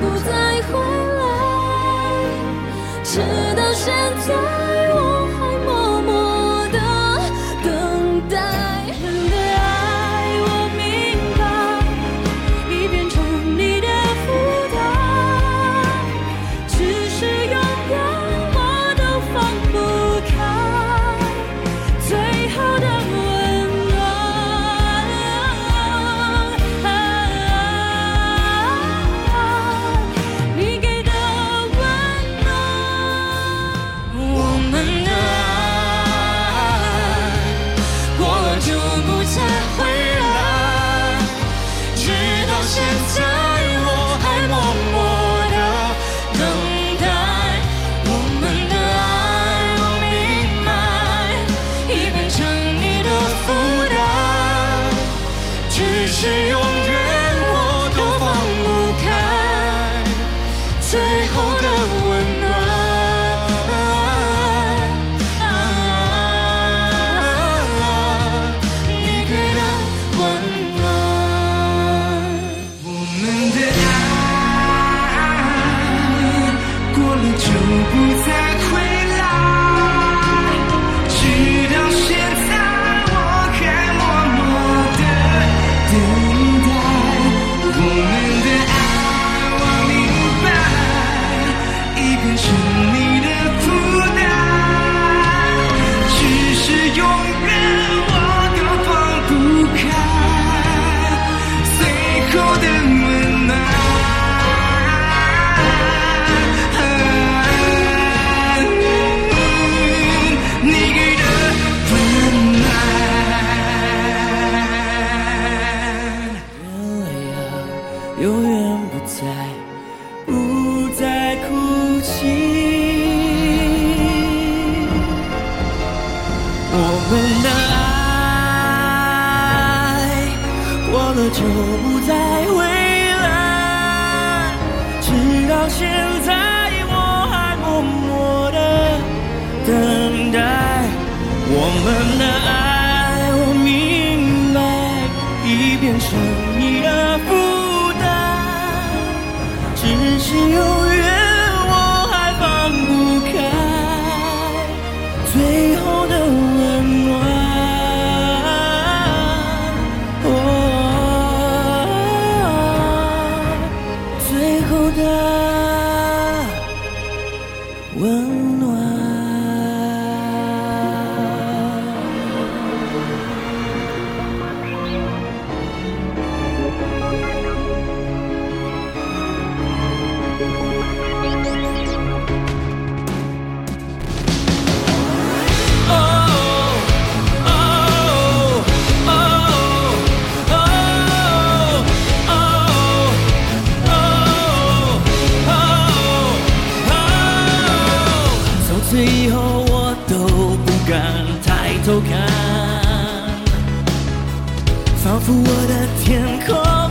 不再回来直到现在 She 于是就不再回来直到现在我还默默的等待我们的爱。我明白已变成 Well, 仿佛我的天空。